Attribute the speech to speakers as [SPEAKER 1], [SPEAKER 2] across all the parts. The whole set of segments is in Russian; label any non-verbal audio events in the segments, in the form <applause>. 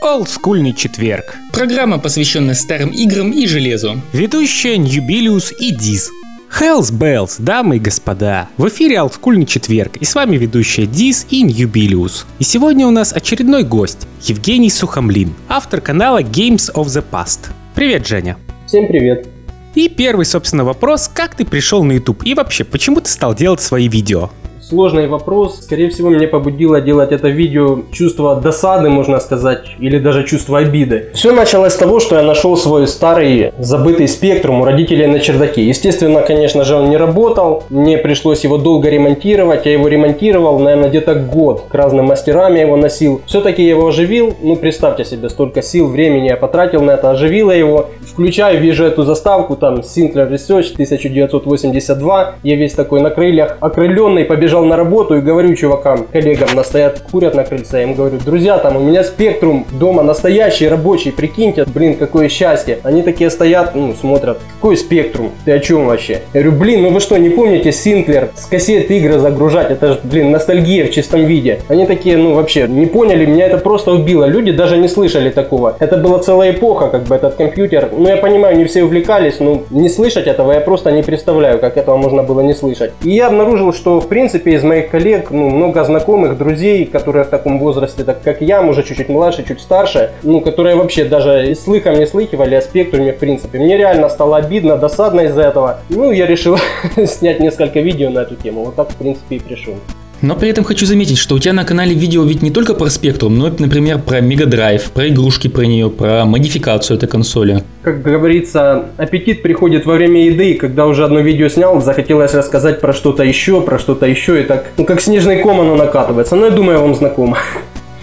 [SPEAKER 1] Олдскульный четверг.
[SPEAKER 2] Программа, посвященная старым играм и железу.
[SPEAKER 1] Ведущие Newbilius и Диз. Hells Bells, дамы и господа! В эфире Олдскульный четверг, и с вами ведущие Диз и Newbilius. И сегодня у нас очередной гость, Евгений Сухомлин, автор канала Games of the Past. Привет, Женя!
[SPEAKER 3] Всем привет!
[SPEAKER 1] И первый, собственно, вопрос, как ты пришел на YouTube и вообще, почему ты стал делать свои видео?
[SPEAKER 3] Сложный вопрос. Скорее всего, меня побудило делать это видео чувство досады, можно сказать, или даже чувство обиды. Все началось с того, что я нашел свой старый забытый спектрум у родителей на чердаке. Естественно, конечно же, он не работал. Мне пришлось его долго ремонтировать. Я его ремонтировал, наверное, где-то год. К разным мастерам я его носил. Все-таки я его оживил. Ну, представьте себе, столько сил, времени я потратил на это. Оживил я его. Включаю, вижу эту заставку, там, Sinclair Research 1982. Я весь такой на крыльях, окрыленный, побежал приезжал на работу и говорю чувакам, коллегам, на стоят, курят на крыльце, я им говорю, друзья, там у меня спектрум дома настоящий, рабочий, прикиньте, блин, какое счастье. Они такие стоят, ну, смотрят, какой спектрум, ты о чем вообще? Я говорю, блин, ну вы что, не помните Синклер с кассет игры загружать, это же, блин, ностальгия в чистом виде. Они такие, ну, вообще, не поняли, меня это просто убило, люди даже не слышали такого. Это была целая эпоха, как бы, этот компьютер. Ну, я понимаю, не все увлекались, но не слышать этого я просто не представляю, как этого можно было не слышать. И я обнаружил, что, в принципе, принципе, из моих коллег, ну, много знакомых, друзей, которые в таком возрасте, так как я, может, чуть-чуть младше, чуть старше, ну, которые вообще даже и слыхом не слыхивали о спектруме, в принципе. Мне реально стало обидно, досадно из-за этого. Ну, я решил <laughs> снять несколько видео на эту тему. Вот так, в принципе, и пришел.
[SPEAKER 2] Но при этом хочу заметить, что у тебя на канале видео ведь не только про Spectrum, но и, например, про Mega Drive, про игрушки про нее, про модификацию этой консоли.
[SPEAKER 3] Как говорится, аппетит приходит во время еды, и когда уже одно видео снял, захотелось рассказать про что-то еще, про что-то еще, и так, ну как снежный ком оно накатывается. Но я думаю, вам знакомо.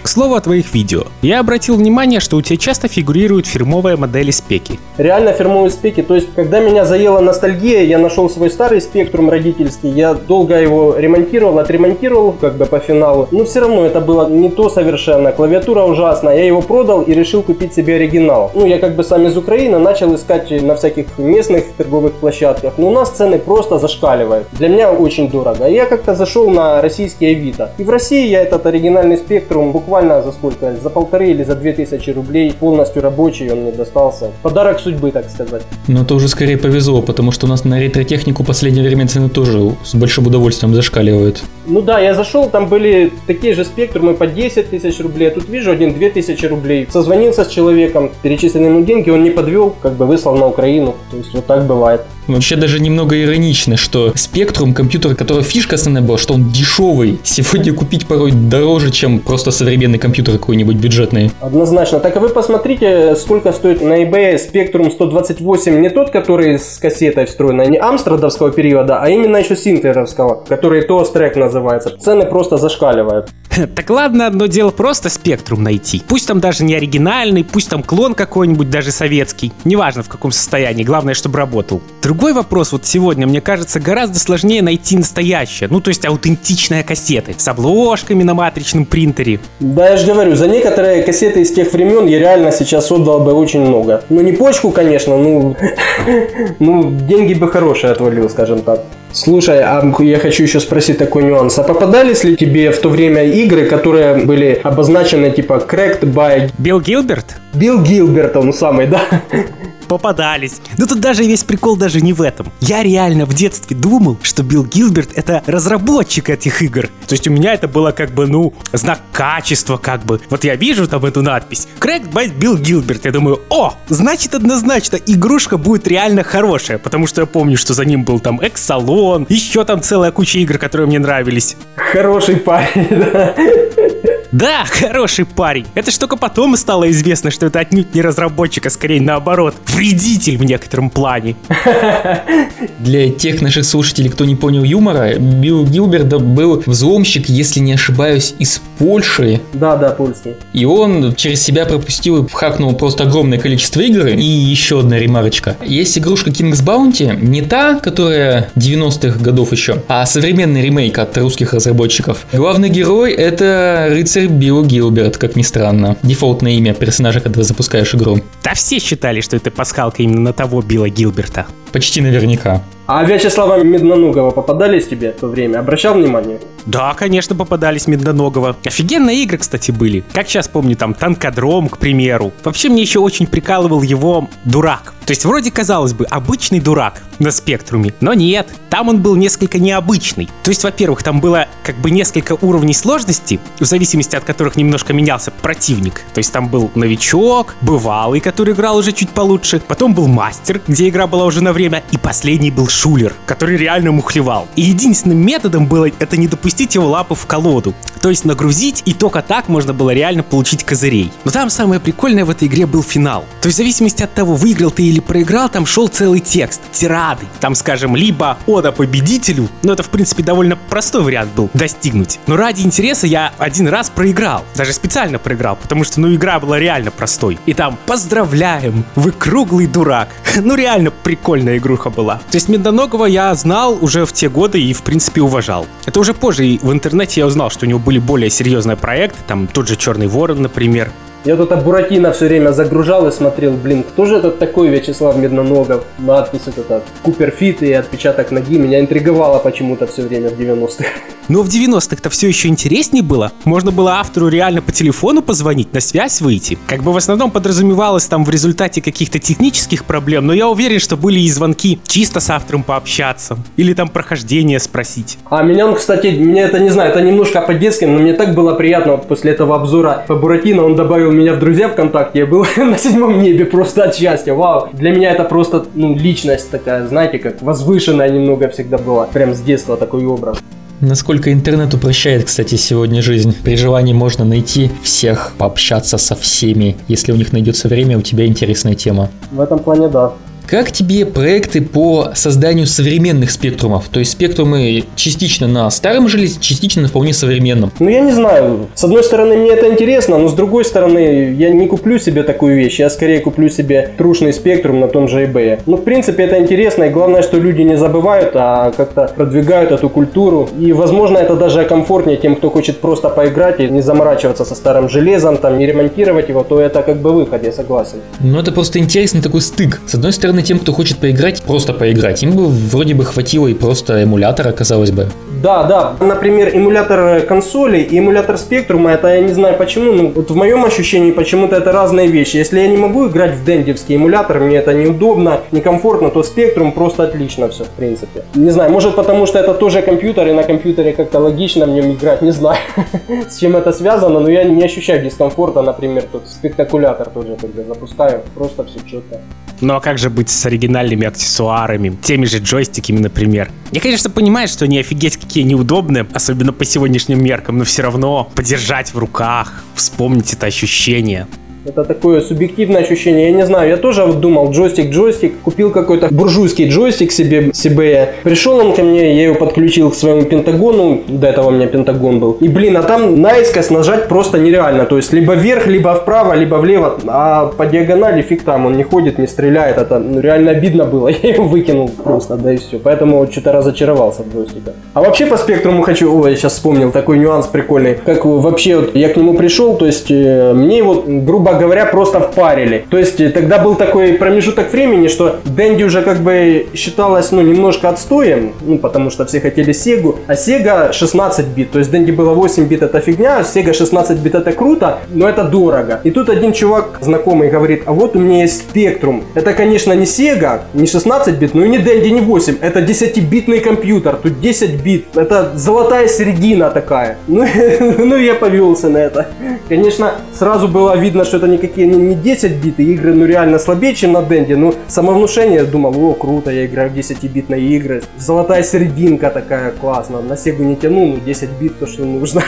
[SPEAKER 1] К слову о твоих видео. Я обратил внимание, что у тебя часто фигурируют фирмовые модели спеки.
[SPEAKER 3] Реально фирмовые спеки. То есть, когда меня заела ностальгия, я нашел свой старый спектрум родительский. Я долго его ремонтировал, отремонтировал как бы по финалу. Но все равно это было не то совершенно. Клавиатура ужасная. Я его продал и решил купить себе оригинал. Ну, я как бы сам из Украины начал искать на всяких местных торговых площадках. Но у нас цены просто зашкаливают. Для меня очень дорого. Я как-то зашел на российский Авито. И в России я этот оригинальный спектрум буквально буквально за сколько? За полторы или за две тысячи рублей полностью рабочий он мне достался. Подарок судьбы, так сказать.
[SPEAKER 2] Но это уже скорее повезло, потому что у нас на ретро-технику последнее время цены тоже с большим удовольствием зашкаливают.
[SPEAKER 3] Ну да, я зашел, там были такие же спектрумы по 10 тысяч рублей, а тут вижу один 2 тысячи рублей. Созвонился с человеком, перечислил ему деньги, он не подвел, как бы выслал на Украину. То есть вот так бывает.
[SPEAKER 2] Вообще даже немного иронично, что Spectrum, компьютер, который фишка основная была, что он дешевый. Сегодня купить порой дороже, чем просто современный компьютер какой-нибудь бюджетный.
[SPEAKER 3] Однозначно. Так а вы посмотрите, сколько стоит на eBay Spectrum 128. Не тот, который с кассетой встроен, а не амстрадовского периода, а именно еще синклеровского, который TOS трек называется. Цены просто зашкаливают.
[SPEAKER 1] Так ладно, одно дело просто спектрум найти. Пусть там даже не оригинальный, пусть там клон какой-нибудь, даже советский. Неважно в каком состоянии, главное, чтобы работал. Другой вопрос вот сегодня, мне кажется, гораздо сложнее найти настоящее. Ну, то есть аутентичные кассеты с обложками на матричном принтере.
[SPEAKER 3] Да, я же говорю, за некоторые кассеты из тех времен я реально сейчас отдал бы очень много. Ну, не почку, конечно, ну, <laughs> ну деньги бы хорошие отвалил, скажем так. Слушай, а я хочу еще спросить такой нюанс. А попадались ли тебе в то время игры, которые были обозначены типа cracked by...
[SPEAKER 1] Билл Гилберт?
[SPEAKER 3] Билл Гилберт, он самый, да?
[SPEAKER 1] Попадались. Но тут даже весь прикол даже не в этом. Я реально в детстве думал, что Билл Гилберт это разработчик этих игр. То есть у меня это было как бы, ну, знак качества как бы. Вот я вижу там эту надпись. Cracked by Билл Гилберт. Я думаю, о, значит однозначно игрушка будет реально хорошая. Потому что я помню, что за ним был там Эксалон, еще там целая куча игр, которые мне нравились.
[SPEAKER 3] Хороший парень, <laughs> да.
[SPEAKER 1] Да, хороший парень. Это ж только потом стало известно, что это отнюдь не разработчик, а скорее наоборот, вредитель в некотором плане. <laughs>
[SPEAKER 2] Для тех наших слушателей, кто не понял юмора, Билл Гилберт был взломщик, если не ошибаюсь, из Польши.
[SPEAKER 3] Да, да, польский.
[SPEAKER 2] И он через себя пропустил и хакнул просто огромное количество игр. И еще одна ремарочка. Есть игрушка King's Bounty, не та, которая 90-х годов еще, а современный ремейк от русских разработчиков. Главный герой это рыцарь рыцарь Билл Гилберт, как ни странно. Дефолтное имя персонажа, когда запускаешь игру.
[SPEAKER 1] Да все считали, что это пасхалка именно на того Билла Гилберта.
[SPEAKER 2] Почти наверняка.
[SPEAKER 3] А Вячеслава Медноногова попадались тебе в то время? Обращал внимание?
[SPEAKER 1] Да, конечно, попадались Медноногого. Офигенные игры, кстати, были. Как сейчас помню, там Танкодром, к примеру. Вообще мне еще очень прикалывал его дурак. То есть вроде, казалось бы, обычный дурак на спектруме, но нет, там он был несколько необычный. То есть, во-первых, там было как бы несколько уровней сложности, в зависимости от которых немножко менялся противник. То есть там был новичок, бывалый, который играл уже чуть получше, потом был мастер, где игра была уже на время, и последний был шулер, который реально мухлевал. И единственным методом было это не допустить его лапы в колоду. То есть нагрузить, и только так можно было реально получить козырей. Но там самое прикольное в этой игре был финал. То есть в зависимости от того, выиграл ты или проиграл, там шел целый текст, тирады. Там, скажем, либо ода победителю, но это, в принципе, довольно простой вариант был достигнуть. Но ради интереса я один раз проиграл. Даже специально проиграл, потому что, ну, игра была реально простой. И там «Поздравляем, вы круглый дурак». <laughs> ну, реально прикольная игруха была. То есть Медоногого я знал уже в те годы и, в принципе, уважал. Это уже позже в интернете я узнал, что у него были более серьезные проекты, там тот же Черный Ворон, например.
[SPEAKER 3] Я тут Буратино все время загружал и смотрел, блин, кто же этот такой Вячеслав Медноногов? Надпись вот эта, Куперфит и отпечаток ноги меня интриговало почему-то все время в 90-х.
[SPEAKER 1] Но в 90-х-то все еще интереснее было. Можно было автору реально по телефону позвонить, на связь выйти. Как бы в основном подразумевалось там в результате каких-то технических проблем, но я уверен, что были и звонки чисто с автором пообщаться. Или там прохождение спросить.
[SPEAKER 3] А меня он, кстати, меня это не знаю, это немножко по-детски, но мне так было приятно вот после этого обзора по Буратино, он добавил меня в друзья ВКонтакте, я был <laughs> на седьмом небе просто от счастья, вау. Для меня это просто, ну, личность такая, знаете, как возвышенная немного всегда была. Прям с детства такой образ.
[SPEAKER 2] Насколько интернет упрощает, кстати, сегодня жизнь. При желании можно найти всех, пообщаться со всеми. Если у них найдется время, у тебя интересная тема.
[SPEAKER 3] В этом плане да.
[SPEAKER 2] Как тебе проекты по созданию современных спектрумов? То есть спектрумы частично на старом железе, частично на вполне современном.
[SPEAKER 3] Ну, я не знаю. С одной стороны, мне это интересно, но с другой стороны, я не куплю себе такую вещь. Я скорее куплю себе трушный спектрум на том же eBay. Ну, в принципе, это интересно. И главное, что люди не забывают, а как-то продвигают эту культуру. И, возможно, это даже комфортнее тем, кто хочет просто поиграть и не заморачиваться со старым железом, там, не ремонтировать его, то это как бы выход, я согласен.
[SPEAKER 2] Ну, это просто интересный такой стык. С одной стороны, тем, кто хочет поиграть, просто поиграть. Им бы вроде бы хватило и просто эмулятора, казалось бы.
[SPEAKER 3] Да, да. Например, эмулятор консоли и эмулятор спектрума, это я не знаю почему, но вот в моем ощущении почему-то это разные вещи. Если я не могу играть в дендевский эмулятор, мне это неудобно, некомфортно, то спектрум просто отлично все, в принципе. Не знаю, может потому что это тоже компьютер, и на компьютере как-то логично в нем играть, не знаю, <laughs> с чем это связано, но я не ощущаю дискомфорта, например, тут спектакулятор тоже, когда запускаю, просто все четко.
[SPEAKER 1] Ну а как же быть с оригинальными аксессуарами, теми же джойстиками, например? Я, конечно, понимаю, что они офигеть какие неудобные, особенно по сегодняшним меркам, но все равно подержать в руках, вспомнить это ощущение.
[SPEAKER 3] Это такое субъективное ощущение. Я не знаю, я тоже вот думал, джойстик, джойстик. Купил какой-то буржуйский джойстик себе, себе. Пришел он ко мне, я его подключил к своему пентагону. До этого у меня пентагон был. И, блин, а там наискось нажать просто нереально. То есть, либо вверх, либо вправо, либо влево. А по диагонали фиг там, он не ходит, не стреляет. Это реально обидно было. <laughs> Я его выкинул просто, да и все. Поэтому что-то разочаровался в джойстиках. А вообще по спектруму хочу... Ой, я сейчас вспомнил такой нюанс прикольный. Как вообще вот я к нему пришел, то есть э, мне его, грубо говоря, просто впарили. То есть э, тогда был такой промежуток времени, что Дэнди уже как бы считалось, ну, немножко отстоем, ну, потому что все хотели Сегу, а Сега 16 бит. То есть Дэнди было 8 бит это фигня, а Сега 16 бит это круто, но это дорого. И тут один чувак знакомый говорит, а вот у меня есть Спектрум. Это, конечно, не Сега, не 16 бит, но и не Дэнди, не 8. Это 10-битный компьютер, тут 10 бит. Это золотая середина такая. Ну, <laughs> ну я повелся на это. Конечно, сразу было видно, что это никакие не 10 бит, игры ну реально слабее, чем на Денде. Ну, самовнушение, думал, о, круто, я играю в 10-битные игры. Золотая серединка такая классная. На Сегу не тяну, ну 10 бит то, что нужно.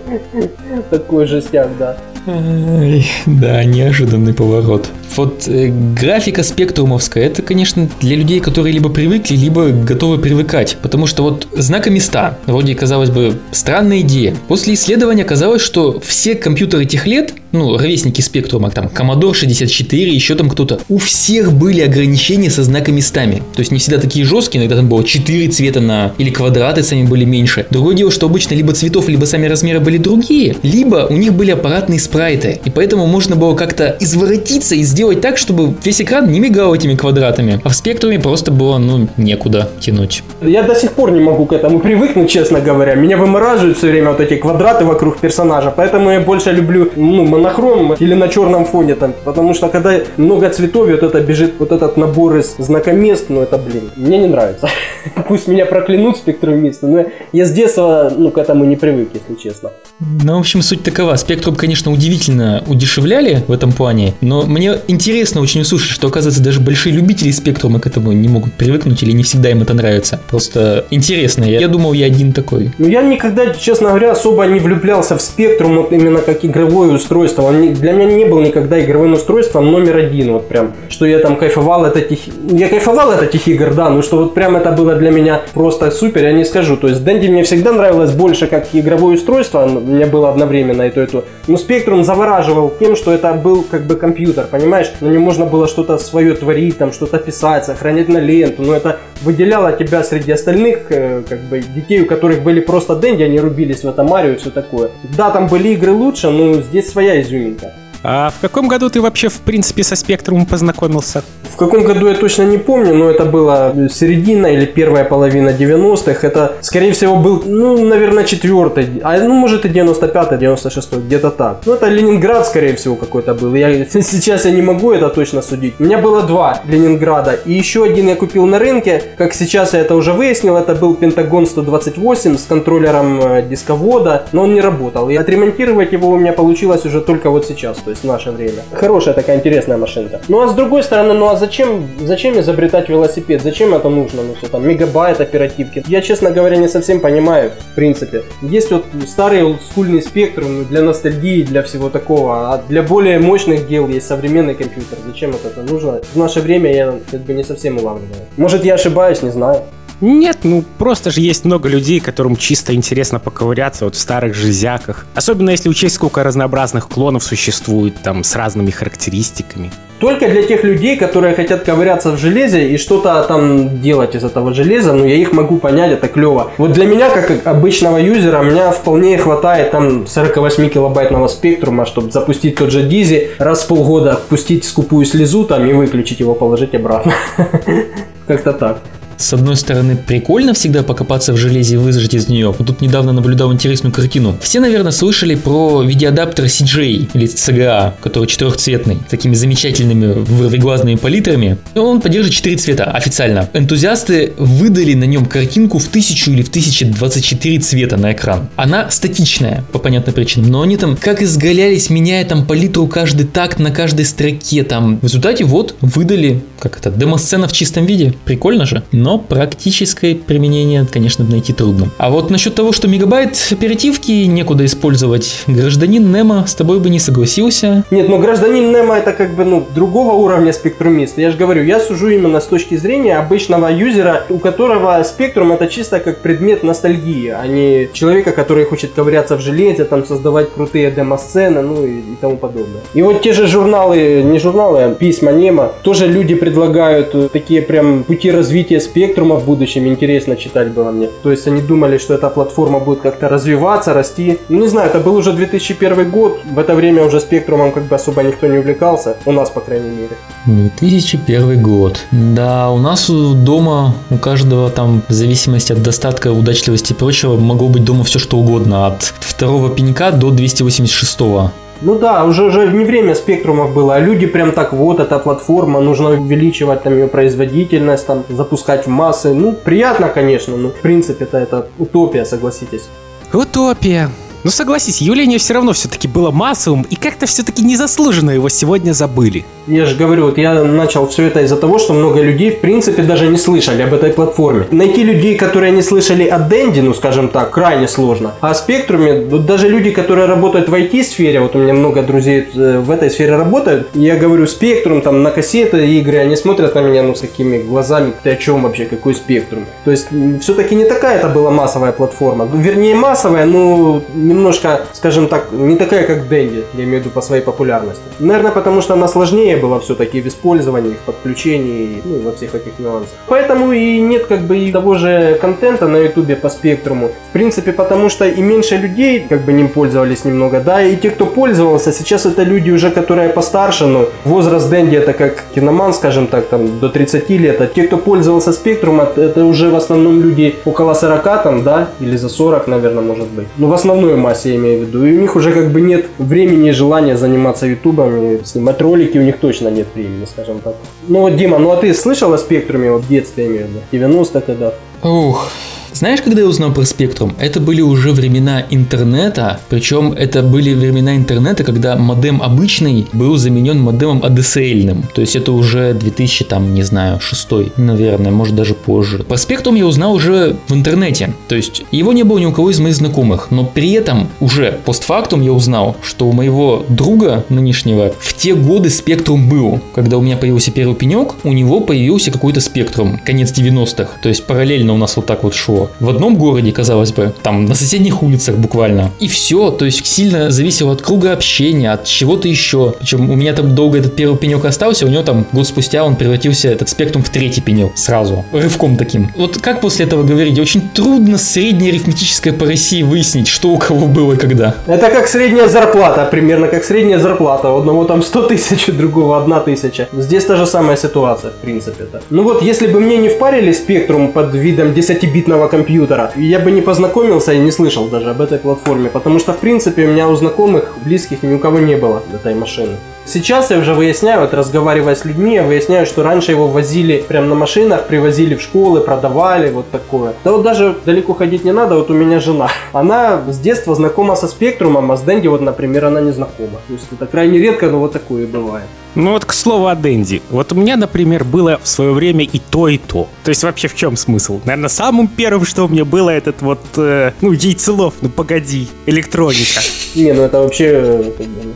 [SPEAKER 3] <laughs> Такой жестяк, да.
[SPEAKER 2] Да, неожиданный поворот. Вот э, графика спектрумовская, это, конечно, для людей, которые либо привыкли, либо готовы привыкать. Потому что вот знака места, вроде, казалось бы, странная идея. После исследования оказалось, что все компьютеры тех лет, ну, ровесники спектрума, там, Commodore 64, еще там кто-то, у всех были ограничения со знаками местами. То есть не всегда такие жесткие, иногда там было 4 цвета на, или квадраты сами были меньше. Другое дело, что обычно либо цветов, либо сами размеры были другие, либо у них были аппаратные спрайты. И поэтому можно было как-то изворотиться и сделать так, чтобы весь экран не мигал этими квадратами. А в спектруме просто было, ну, некуда тянуть.
[SPEAKER 3] Я до сих пор не могу к этому привыкнуть, честно говоря. Меня вымораживают все время вот эти квадраты вокруг персонажа. Поэтому я больше люблю ну, монохром или на черном фоне там. Потому что когда много цветов, вот это бежит вот этот набор из знакомест, ну это, блин, мне не нравится. <laughs> Пусть меня проклянут спектрумисты, но я с детства ну, к этому не привык, если честно.
[SPEAKER 2] Ну, в общем, суть такова. Спектрум, конечно, удивительно удешевляли в этом плане, но мне интересно очень услышать, что, оказывается, даже большие любители спектрума к этому не могут привыкнуть или не всегда им это нравится. Просто интересно. Я, я думал, я один такой.
[SPEAKER 3] Ну, я никогда, честно говоря, особо не влюблялся в спектрум вот именно как игровое устройство. Он не, для меня не был никогда игровым устройством номер один. Вот прям, что я там кайфовал от этих... Я кайфовал от этих игр, да, но что вот прям это было для меня просто супер, я не скажу. То есть Дэнди мне всегда нравилось больше как игровое устройство, у меня было одновременно и то, и то. Но Спектрум завораживал тем, что это был как бы компьютер, понимаешь? На нем можно было что-то свое творить, там что-то писать, сохранять на ленту, но это выделяло тебя среди остальных э, как бы детей, у которых были просто Дэнди, они рубились в это Марио и все такое. Да, там были игры лучше, но здесь своя изюминка.
[SPEAKER 1] А в каком году ты вообще, в принципе, со спектрумом познакомился?
[SPEAKER 3] В каком году я точно не помню, но это была середина или первая половина 90-х. Это, скорее всего, был, ну, наверное, четвертый, а ну, может и 95-й, 96-й, где-то так. Ну, это Ленинград, скорее всего, какой-то был. Я <laughs> сейчас я не могу это точно судить. У меня было два Ленинграда, и еще один я купил на рынке. Как сейчас я это уже выяснил, это был Пентагон 128 с контроллером э, дисковода, но он не работал. И отремонтировать его у меня получилось уже только вот сейчас то есть в наше время. Хорошая такая интересная машинка. Ну а с другой стороны, ну а зачем, зачем изобретать велосипед? Зачем это нужно? Ну что там, мегабайт оперативки? Я, честно говоря, не совсем понимаю, в принципе. Есть вот старый олдскульный спектрум для ностальгии, для всего такого, а для более мощных дел есть современный компьютер. Зачем это нужно? В наше время я как бы не совсем улавливаю. Может я ошибаюсь, не знаю.
[SPEAKER 1] Нет, ну просто же есть много людей, которым чисто интересно поковыряться вот в старых железяках. Особенно если учесть, сколько разнообразных клонов существует там с разными характеристиками.
[SPEAKER 3] Только для тех людей, которые хотят ковыряться в железе и что-то там делать из этого железа, ну я их могу понять, это клево. Вот для меня, как обычного юзера, меня вполне хватает там 48 килобайтного спектрума, чтобы запустить тот же Дизи, раз в полгода пустить скупую слезу там и выключить его, положить обратно. <laughs> Как-то так
[SPEAKER 2] с одной стороны, прикольно всегда покопаться в железе и выжать из нее. Вот тут недавно наблюдал интересную картину. Все, наверное, слышали про видеоадаптер CJ или CGA, который четырехцветный, с такими замечательными вырвиглазными палитрами. И он поддерживает четыре цвета официально. Энтузиасты выдали на нем картинку в 1000 или в 1024 цвета на экран. Она статичная, по понятной причине, но они там как изгалялись, меняя там палитру каждый такт на каждой строке там. В результате вот выдали, как это, демосцена в чистом виде. Прикольно же. Но но практическое применение, конечно, найти трудно. А вот насчет того, что мегабайт оперативки некуда использовать, гражданин Немо с тобой бы не согласился.
[SPEAKER 3] Нет, но гражданин Немо это как бы, ну, другого уровня спектрумист. Я же говорю, я сужу именно с точки зрения обычного юзера, у которого спектрум это чисто как предмет ностальгии, а не человека, который хочет ковыряться в железе, там создавать крутые демо-сцены, ну и, и тому подобное. И вот те же журналы, не журналы, а письма Немо, тоже люди предлагают такие прям пути развития спектрума спектрума в будущем интересно читать было мне. То есть они думали, что эта платформа будет как-то развиваться, расти. Ну не знаю, это был уже 2001 год, в это время уже спектрумом как бы особо никто не увлекался, у нас по крайней мере.
[SPEAKER 2] 2001 год. Да, у нас дома у каждого там в зависимости от достатка, удачливости и прочего могло быть дома все что угодно, от второго пенька до 286 -го.
[SPEAKER 3] Ну да, уже, уже не время спектрумов было, а люди прям так, вот эта платформа, нужно увеличивать там ее производительность, там запускать в массы. Ну, приятно, конечно, но в принципе это, это утопия, согласитесь.
[SPEAKER 1] Утопия. Ну согласись, явление все равно все-таки было массовым, и как-то все-таки незаслуженно его сегодня забыли.
[SPEAKER 3] Я же говорю, вот я начал все это из-за того, что много людей, в принципе, даже не слышали об этой платформе. Найти людей, которые не слышали о Денди, ну, скажем так, крайне сложно. А о Спектруме, вот даже люди, которые работают в IT-сфере, вот у меня много друзей э, в этой сфере работают, я говорю, Спектрум, там, на кассеты игры, они смотрят на меня, ну, с такими глазами, ты о чем вообще, какой Спектрум? То есть, все-таки не такая это была массовая платформа. Вернее, массовая, но немножко, скажем так, не такая, как Денди, я имею в виду по своей популярности. Наверное, потому что она сложнее сложнее было все-таки в использовании, в подключении, ну, во всех этих нюансах. Поэтому и нет как бы и того же контента на ютубе по спектруму. В принципе, потому что и меньше людей как бы ним пользовались немного, да, и те, кто пользовался, сейчас это люди уже, которые постарше, ну, возраст Дэнди это как киноман, скажем так, там, до 30 лет, а те, кто пользовался спектрум, это уже в основном люди около 40 там, да, или за 40, наверное, может быть. Ну, в основной массе я имею в виду. И у них уже как бы нет времени и желания заниматься ютубом и снимать ролики, у них точно нет времени, скажем так. Ну вот, Дима, ну а ты слышал о спектруме в детстве, виду, 90-х годах?
[SPEAKER 2] Ух, знаешь, когда я узнал про спектрум? Это были уже времена интернета, причем это были времена интернета, когда модем обычный был заменен модемом ADSL-ным. То есть это уже 2000, там, не знаю, 6, наверное, может даже позже. Про спектрум я узнал уже в интернете. То есть его не было ни у кого из моих знакомых, но при этом уже постфактум я узнал, что у моего друга нынешнего в те годы спектрум был. Когда у меня появился первый пенек, у него появился какой-то спектрум, конец 90-х. То есть параллельно у нас вот так вот шло в одном городе, казалось бы, там на соседних улицах буквально. И все, то есть сильно зависело от круга общения, от чего-то еще. Причем у меня там долго этот первый пенек остался, у него там год спустя он превратился, этот спектрум, в третий пенек сразу. Рывком таким. Вот как после этого говорить? Очень трудно среднее арифметическое по России выяснить, что у кого было когда.
[SPEAKER 3] Это как средняя зарплата, примерно как средняя зарплата. У одного там 100 тысяч, у другого 1 тысяча. Здесь та же самая ситуация, в принципе. -то. Ну вот, если бы мне не впарили спектрум под видом 10-битного компьютера. Я бы не познакомился и не слышал даже об этой платформе, потому что, в принципе, у меня у знакомых, близких ни у кого не было этой машины. Сейчас я уже выясняю, вот разговаривая с людьми, я выясняю, что раньше его возили прям на машинах, привозили в школы, продавали, вот такое. Да вот даже далеко ходить не надо, вот у меня жена. Она с детства знакома со спектрумом, а с Дэнди вот, например, она не знакома. То есть это крайне редко, но вот такое бывает.
[SPEAKER 1] Ну вот к слову о Дэнди. Вот у меня, например, было в свое время и то, и то. То есть вообще в чем смысл? Наверное, самым первым, что у меня было, этот вот, э, ну, яйцелов, ну погоди, электроника.
[SPEAKER 3] Не, ну это вообще э,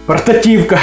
[SPEAKER 3] портативка.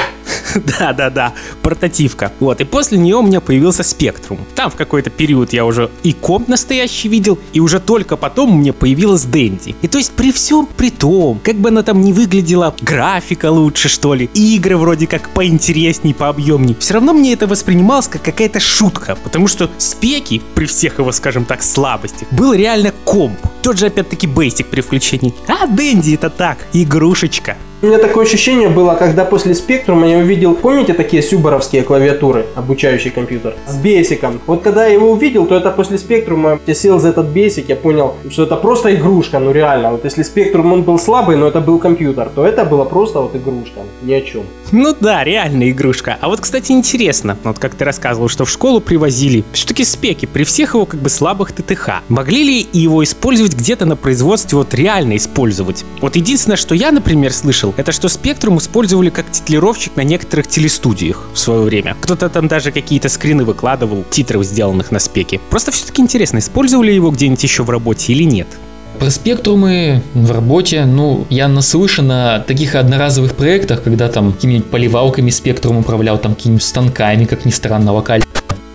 [SPEAKER 3] <laughs>
[SPEAKER 1] Да-да-да, портативка. Вот, и после нее у меня появился спектрум. Там в какой-то период я уже и комп настоящий видел, и уже только потом у меня появилась Дэнди. И то есть при всем при том, как бы она там не выглядела, графика лучше, что ли, игры вроде как поинтересней, пообъемней, все равно мне это воспринималось как какая-то шутка, потому что спеки, при всех его, скажем так, слабостях, был реально комп. Тот же опять-таки бейсик при включении. А Дэнди это так, игрушечка.
[SPEAKER 3] У меня такое ощущение было, когда после спектрума я увидел, помните такие сюборовские клавиатуры, обучающий компьютер, с бесиком. Вот когда я его увидел, то это после спектрума, я сел за этот бесик, я понял, что это просто игрушка, ну реально. Вот если спектрум он был слабый, но это был компьютер, то это было просто вот игрушка, ни о чем.
[SPEAKER 1] Ну да, реально игрушка. А вот, кстати, интересно, вот как ты рассказывал, что в школу привозили все-таки спеки при всех его как бы слабых ТТХ. Могли ли его использовать где-то на производстве, вот реально использовать? Вот единственное, что я, например, слышал, это что Spectrum использовали как титлировщик на некоторых телестудиях в свое время. Кто-то там даже какие-то скрины выкладывал, титров, сделанных на спеке. Просто все-таки интересно, использовали его где-нибудь еще в работе или нет?
[SPEAKER 2] Про спектрумы в работе, ну, я наслышан о таких одноразовых проектах, когда там какими-нибудь поливалками спектрум управлял, там какими-нибудь станками, как ни странно, локально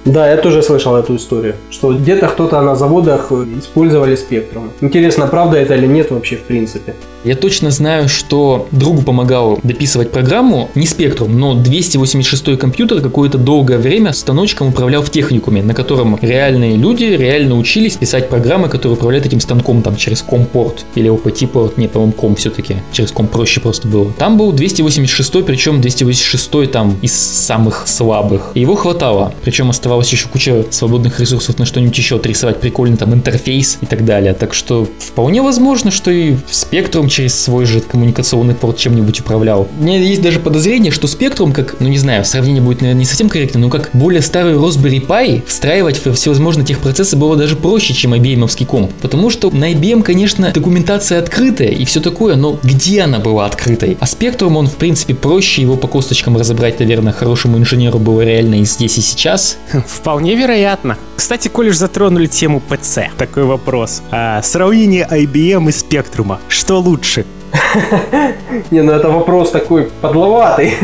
[SPEAKER 3] да, я тоже слышал эту историю, что где-то кто-то на заводах использовали спектрум. Интересно, правда это или нет вообще в принципе.
[SPEAKER 2] Я точно знаю, что другу помогал дописывать программу, не спектрум, но 286 компьютер какое-то долгое время станочком управлял в техникуме, на котором реальные люди реально учились писать программы, которые управляют этим станком там через компорт или OPT-порт, не, по-моему, ком все-таки, через ком проще просто было. Там был 286, причем 286 там из самых слабых. Его хватало, причем оставалось еще куча свободных ресурсов на что-нибудь еще отрисовать прикольный там интерфейс и так далее. Так что вполне возможно, что и Spectrum через свой же коммуникационный порт чем-нибудь управлял. У меня есть даже подозрение, что Spectrum, как, ну не знаю, сравнение будет, наверное, не совсем корректно, но как более старый Raspberry Pi встраивать в всевозможные техпроцессы было даже проще, чем IBM комп. Потому что на IBM, конечно, документация открытая и все такое, но где она была открытой? А Spectrum, он в принципе проще, его по косточкам разобрать, наверное, хорошему инженеру было реально и здесь, и сейчас. <laughs>
[SPEAKER 1] Вполне вероятно. Кстати, коль уж затронули тему ПЦ, такой вопрос. А, сравнение IBM и Спектрума. Что лучше? <laughs>
[SPEAKER 3] Не, ну это вопрос такой подловатый.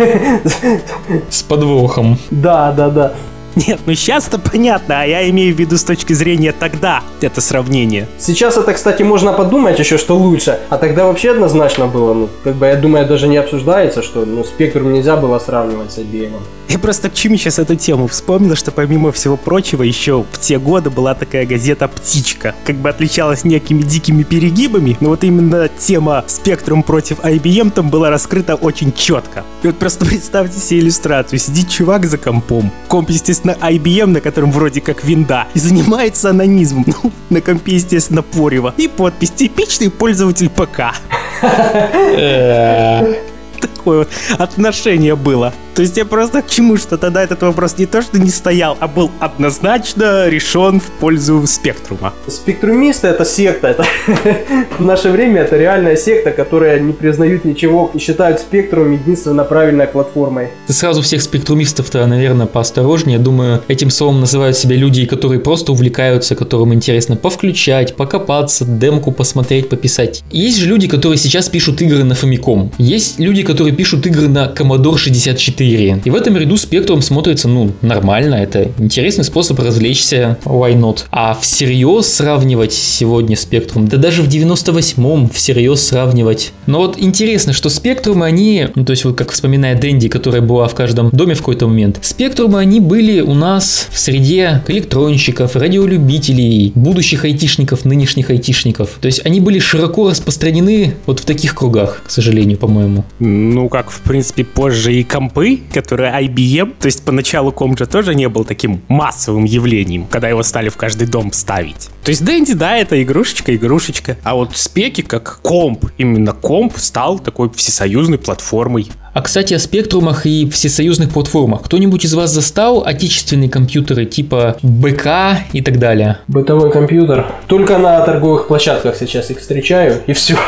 [SPEAKER 2] С подвохом.
[SPEAKER 3] Да, да, да.
[SPEAKER 1] Нет, ну сейчас-то понятно, а я имею в виду с точки зрения тогда это сравнение.
[SPEAKER 3] Сейчас это, кстати, можно подумать еще, что лучше. А тогда вообще однозначно было, ну, как бы, я думаю, даже не обсуждается, что, ну, спектрум нельзя было сравнивать с IBM.
[SPEAKER 1] Я просто к чему сейчас эту тему вспомнил, что помимо всего прочего, еще в те годы была такая газета «Птичка». Как бы отличалась некими дикими перегибами, но вот именно тема «Спектрум против IBM» там была раскрыта очень четко. И вот просто <laughs> представьте себе иллюстрацию. Сидит чувак за компом. Комп, естественно, IBM, на котором вроде как винда, и занимается анонизмом. <laughs> Ну, на компе, естественно, Порева. И подпись «Типичный пользователь ПК». <laughs> Такое вот отношение было. То есть я просто к чему, что тогда этот вопрос не то, что не стоял, а был однозначно решен в пользу спектрума.
[SPEAKER 3] Спектрумисты это секта. Это <laughs> в наше время это реальная секта, которая не признают ничего и считают спектрум единственно правильной платформой.
[SPEAKER 2] Ты сразу всех спектрумистов-то, наверное, поосторожнее. Думаю, этим словом называют себя люди, которые просто увлекаются, которым интересно повключать, покопаться, демку посмотреть, пописать. Есть же люди, которые сейчас пишут игры на Famicom. Есть люди, которые пишут игры на Commodore 64. И в этом ряду спектрум смотрится, ну, нормально. Это интересный способ развлечься. Why not? А всерьез сравнивать сегодня спектрум, да даже в 98-м всерьез сравнивать. Но вот интересно, что спектрумы, они, ну, то есть вот как вспоминая Дэнди, которая была в каждом доме в какой-то момент, спектрумы, они были у нас в среде электронщиков, радиолюбителей, будущих айтишников, нынешних айтишников. То есть они были широко распространены вот в таких кругах, к сожалению, по-моему.
[SPEAKER 1] Ну, как, в принципе, позже и компы, которые IBM, то есть поначалу комп же тоже не был таким массовым явлением, когда его стали в каждый дом ставить. То есть Дэнди, да, это игрушечка, игрушечка. А вот спеки, как комп, именно комп стал такой всесоюзной платформой.
[SPEAKER 2] А кстати, о спектрумах и всесоюзных платформах. Кто-нибудь из вас застал отечественные компьютеры типа БК и так далее?
[SPEAKER 3] Бытовой компьютер. Только на торговых площадках сейчас их встречаю, и все.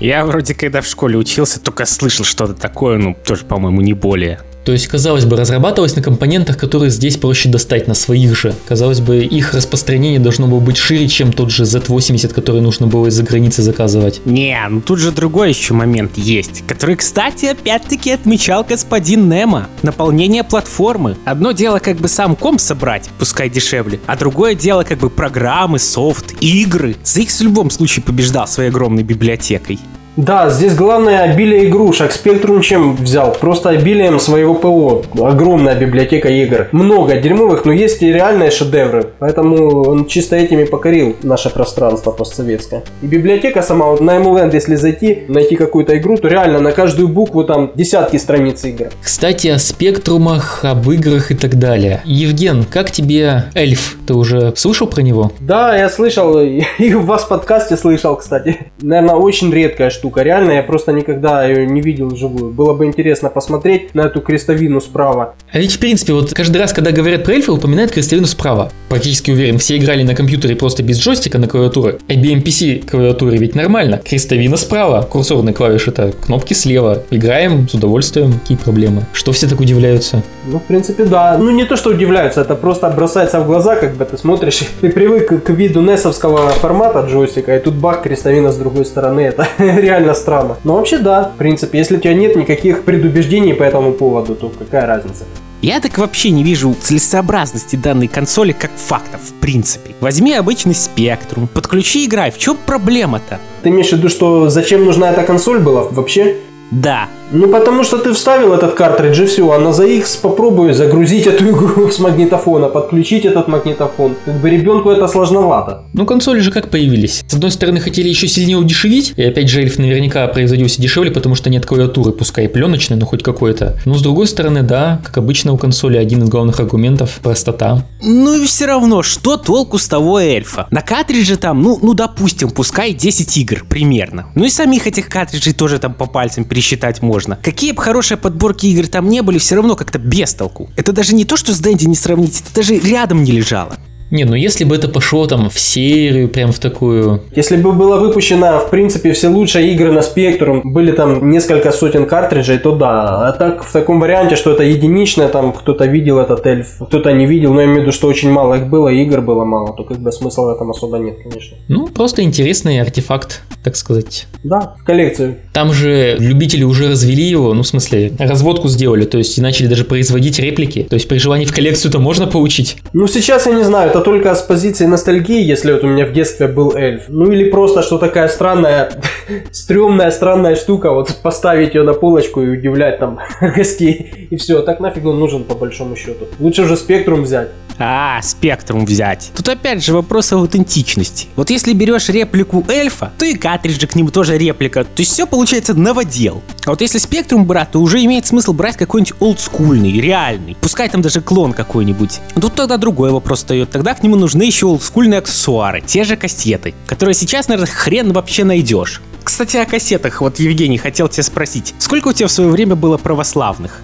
[SPEAKER 1] Я вроде когда в школе учился, только слышал что-то такое, ну, тоже, по-моему, не более.
[SPEAKER 2] То есть, казалось бы, разрабатывалось на компонентах, которые здесь проще достать, на своих же. Казалось бы, их распространение должно было быть шире, чем тот же Z80, который нужно было из-за границы заказывать.
[SPEAKER 1] Не, ну тут же другой еще момент есть, который, кстати, опять-таки отмечал господин Немо. Наполнение платформы. Одно дело как бы сам комп собрать, пускай дешевле, а другое дело как бы программы, софт, игры. ZX в любом случае побеждал своей огромной библиотекой.
[SPEAKER 3] Да, здесь главное обилие игрушек. Спектрум чем взял? Просто обилием своего ПО. Огромная библиотека игр. Много дерьмовых, но есть и реальные шедевры. Поэтому он чисто этими покорил наше пространство постсоветское. И библиотека сама, вот на Emuland, если зайти, найти какую-то игру, то реально на каждую букву там десятки страниц игр.
[SPEAKER 2] Кстати, о спектрумах, об играх и так далее. Евген, как тебе Эльф? Ты уже слышал про него?
[SPEAKER 3] Да, я слышал, <laughs> и у вас в подкасте слышал, кстати. Наверное, очень редкая штука. Реально, я просто никогда ее не видел вживую. Было бы интересно посмотреть на эту крестовину справа.
[SPEAKER 2] А ведь, в принципе, вот каждый раз, когда говорят про эльфа, упоминают крестовину справа. Практически уверен, все играли на компьютере просто без джойстика на клавиатуре. IBM PC клавиатуре ведь нормально. Крестовина справа, курсорные клавиши это кнопки слева. Играем с удовольствием, какие проблемы. Что все так удивляются?
[SPEAKER 3] Ну, в принципе, да. Ну, не то, что удивляются, это просто бросается в глаза, как бы ты смотришь. <laughs> Ты привык к виду несовского формата джойстика, и тут бах, крестовина с другой стороны. <laughs> Это реально странно. Но вообще, да, в принципе, если у тебя нет никаких предубеждений по этому поводу, то какая разница?
[SPEAKER 1] Я так вообще не вижу целесообразности данной консоли как фактов, в принципе. Возьми обычный спектрум, подключи играй. В чем проблема-то?
[SPEAKER 3] Ты имеешь в виду, что зачем нужна эта консоль была вообще?
[SPEAKER 1] Да,
[SPEAKER 3] Ну, потому что ты вставил этот картридж и все, а на ZX попробуй загрузить эту игру <laughs> с магнитофона, подключить этот магнитофон. Как бы ребенку это сложновато.
[SPEAKER 2] Ну, консоли же как появились? С одной стороны, хотели еще сильнее удешевить, и опять же, эльф наверняка производился дешевле, потому что нет клавиатуры, пускай и пленочной, но хоть какой-то. Но с другой стороны, да, как обычно у консоли один из главных аргументов – простота.
[SPEAKER 1] Ну и все равно, что толку с того эльфа? На картридже там, ну, ну допустим, пускай 10 игр примерно. Ну и самих этих картриджей тоже там по пальцам пересчитать можно. Какие бы хорошие подборки игр там не были, все равно как-то без толку. Это даже не то, что с Дэнди не сравнить, это даже рядом не лежало.
[SPEAKER 2] Не, ну если бы это пошло там в серию, прям в такую...
[SPEAKER 3] Если бы было выпущено, в принципе, все лучшие игры на Spectrum, были там несколько сотен картриджей, то да. А так, в таком варианте, что это единичное, там кто-то видел этот эльф, кто-то не видел, но я имею в виду, что очень мало их было, игр было мало, то как бы смысла в этом особо нет, конечно.
[SPEAKER 2] Ну, просто интересный артефакт, так сказать.
[SPEAKER 3] Да, в коллекцию.
[SPEAKER 2] Там же любители уже развели его, ну, в смысле, разводку сделали, то есть и начали даже производить реплики. То есть при желании в коллекцию-то можно получить.
[SPEAKER 3] Ну, сейчас я не знаю, это только с позиции ностальгии, если вот у меня в детстве был эльф. Ну, или просто, что такая странная, <laughs> стрёмная, странная штука, вот поставить ее на полочку и удивлять там <laughs> гостей. И все, так нафиг он нужен по большому счету. Лучше уже спектрум взять.
[SPEAKER 1] А, спектрум взять. Тут опять же вопрос аутентичности. Вот если берешь реплику эльфа, то и картриджи к нему тоже реплика. То есть все получается новодел. А вот если спектрум брать, то уже имеет смысл брать какой-нибудь олдскульный, реальный. Пускай там даже клон какой-нибудь. Тут тогда другой вопрос встает. Тогда к нему нужны еще олдскульные аксессуары. Те же кассеты, которые сейчас, наверное, хрен вообще найдешь. Кстати, о кассетах. Вот, Евгений, хотел тебя спросить. Сколько у тебя в свое время было православных?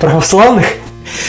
[SPEAKER 3] Православных?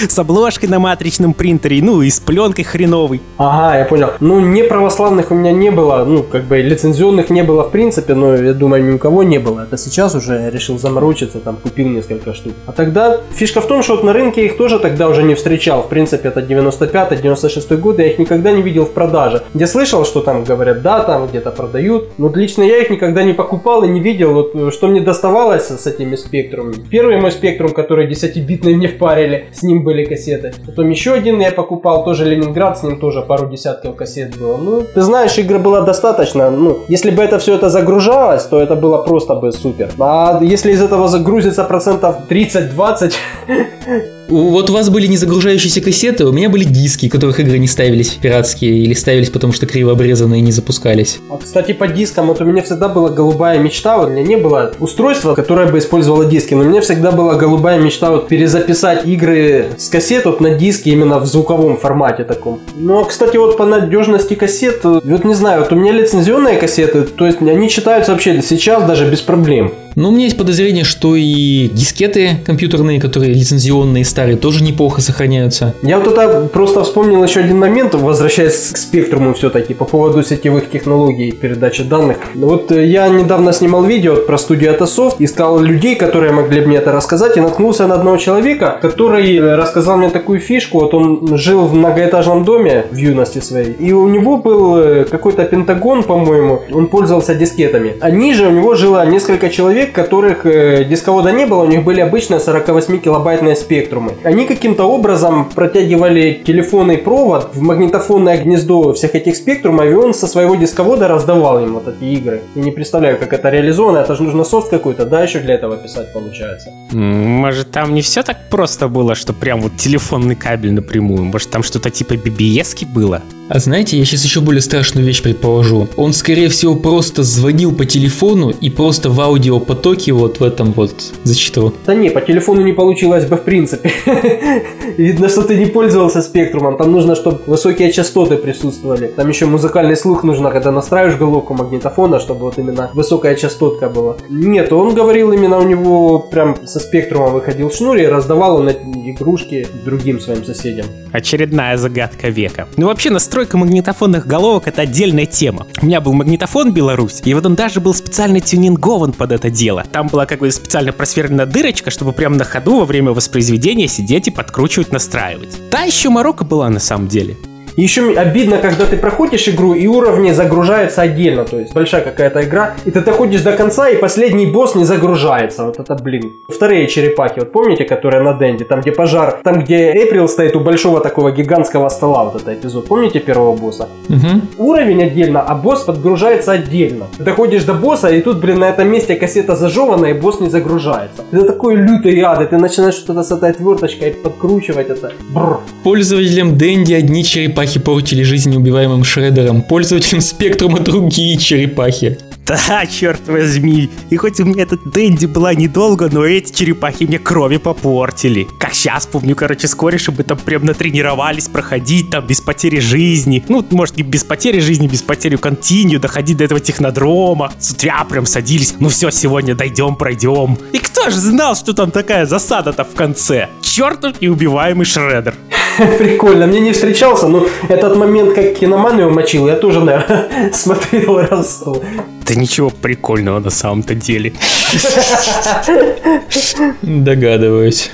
[SPEAKER 1] С обложкой на матричном принтере, ну и с пленкой хреновой.
[SPEAKER 3] Ага, я понял. Ну, не православных у меня не было, ну, как бы лицензионных не было в принципе, но я думаю, ни у кого не было. Это сейчас уже решил заморочиться, там, купил несколько штук. А тогда фишка в том, что вот на рынке их тоже тогда уже не встречал. В принципе, это 95-96 год, я их никогда не видел в продаже. Я слышал, что там говорят, да, там где-то продают, но лично я их никогда не покупал и не видел. Вот что мне доставалось с этими спектрумами. Первый мой спектрум, который 10-битный мне впарили, с ним были кассеты. Потом еще один я покупал, тоже Ленинград, с ним тоже пару десятков кассет было. Ну, ты знаешь, игры было достаточно. Ну, если бы это все это загружалось, то это было просто бы супер. А если из этого загрузится процентов 30-20, <laughs>
[SPEAKER 2] Вот у вас были не загружающиеся кассеты, у меня были диски, которых игры не ставились пиратские или ставились потому, что криво обрезанные и не запускались.
[SPEAKER 3] А, кстати, по дискам, вот у меня всегда была голубая мечта, вот у меня не было устройства, которое бы использовало диски, но у меня всегда была голубая мечта вот перезаписать игры с кассет вот на диски именно в звуковом формате таком. Ну, а, кстати, вот по надежности кассет, вот не знаю, вот у меня лицензионные кассеты, то есть они читаются вообще сейчас даже без проблем.
[SPEAKER 2] Но у меня есть подозрение, что и дискеты компьютерные, которые лицензионные, старые, тоже неплохо сохраняются.
[SPEAKER 3] Я вот это просто вспомнил еще один момент, возвращаясь к спектруму все-таки, по поводу сетевых технологий передачи данных. Вот э, я недавно снимал видео про студию Atasoft, искал людей, которые могли мне это рассказать, и наткнулся на одного человека, который э, рассказал мне такую фишку. Вот он жил в многоэтажном доме в юности своей, и у него был э, какой-то пентагон, по-моему, он пользовался дискетами. А ниже у него жило несколько человек, человек, которых э, дисковода не было, у них были обычные 48 килобайтные спектрумы. Они каким-то образом протягивали телефонный провод в магнитофонное гнездо всех этих спектрумов, и он со своего дисковода раздавал им вот эти игры. Я не представляю, как это реализовано, это же нужно софт какой-то, да, еще для этого писать получается.
[SPEAKER 1] Может, там не все так просто было, что прям вот телефонный кабель напрямую? Может, там что-то типа BBS было?
[SPEAKER 2] А знаете, я сейчас еще более страшную вещь предположу. Он, скорее всего, просто звонил по телефону и просто в аудиопотоке вот в этом вот зачитывал.
[SPEAKER 3] Да не, по телефону не получилось бы в принципе. <laughs> Видно, что ты не пользовался спектрумом. Там нужно, чтобы высокие частоты присутствовали. Там еще музыкальный слух нужно, когда настраиваешь головку магнитофона, чтобы вот именно высокая частотка была. Нет, он говорил именно у него прям со спектрумом выходил шнур и раздавал он игрушки другим своим соседям.
[SPEAKER 1] Очередная загадка века. Ну вообще на настройка магнитофонных головок это отдельная тема. У меня был магнитофон Беларусь, и вот он даже был специально тюнингован под это дело. Там была как бы специально просверлена дырочка, чтобы прямо на ходу во время воспроизведения сидеть и подкручивать, настраивать. Та еще Марокко была на самом деле.
[SPEAKER 3] Еще обидно, когда ты проходишь игру и уровни загружаются отдельно, то есть большая какая-то игра, и ты доходишь до конца, и последний босс не загружается. Вот это, блин. Вторые черепахи, вот помните, которые на Дэнди, там где пожар, там где Эприл стоит у большого такого гигантского стола, вот этот эпизод. Помните первого босса?
[SPEAKER 2] Угу.
[SPEAKER 3] Уровень отдельно, а босс подгружается отдельно. Ты доходишь до босса, и тут, блин, на этом месте кассета зажевана, и босс не загружается. Это такой лютый ад, и ты начинаешь что-то с этой отверточкой подкручивать это. Бррр.
[SPEAKER 2] Пользователям Дэнди одни черепахи черепахи портили жизнь неубиваемым Шредером, пользователям Спектрума другие черепахи.
[SPEAKER 1] Да, черт возьми. И хоть у меня этот Дэнди была недолго, но эти черепахи мне крови попортили. Как сейчас помню, короче, с мы там прям натренировались проходить там без потери жизни. Ну, может, не без потери жизни, без потери континью, доходить до этого технодрома. С утра прям садились. Ну все, сегодня дойдем, пройдем. И кто же знал, что там такая засада-то в конце? Чертов неубиваемый Шредер. <laughs>
[SPEAKER 3] Прикольно, мне не встречался, но этот момент, как киноман его мочил, я тоже, наверное, <laughs> смотрел раз сто.
[SPEAKER 1] Да ничего прикольного на самом-то деле. <laughs>
[SPEAKER 2] Догадываюсь.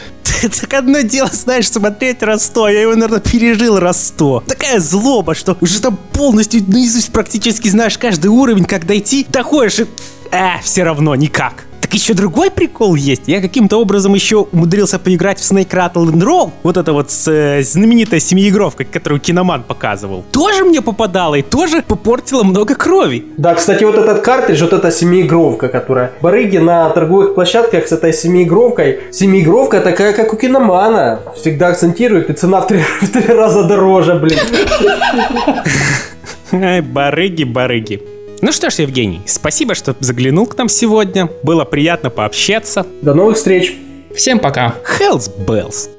[SPEAKER 1] Так одно дело, знаешь, смотреть раз сто, я его, наверное, пережил раз сто. Такая злоба, что уже там полностью наизусть практически знаешь каждый уровень, как дойти, доходишь и... Э, все равно никак. Так еще другой прикол есть. Я каким-то образом еще умудрился поиграть в Snake Rattle and Roll. Вот это вот с, э, знаменитая семиигровка, которую Киноман показывал. Тоже мне попадала и тоже попортила много крови.
[SPEAKER 3] Да, кстати, вот этот картридж, вот эта семиигровка, которая... Барыги на торговых площадках с этой семиигровкой. Семиигровка такая, как у Киномана. Всегда акцентирует, и цена в три, <laughs> в три раза дороже, блин. <laughs>
[SPEAKER 1] Барыги, барыги. Ну что ж, Евгений, спасибо, что заглянул к нам сегодня. Было приятно пообщаться.
[SPEAKER 3] До новых встреч.
[SPEAKER 2] Всем пока.
[SPEAKER 1] Hells Bells.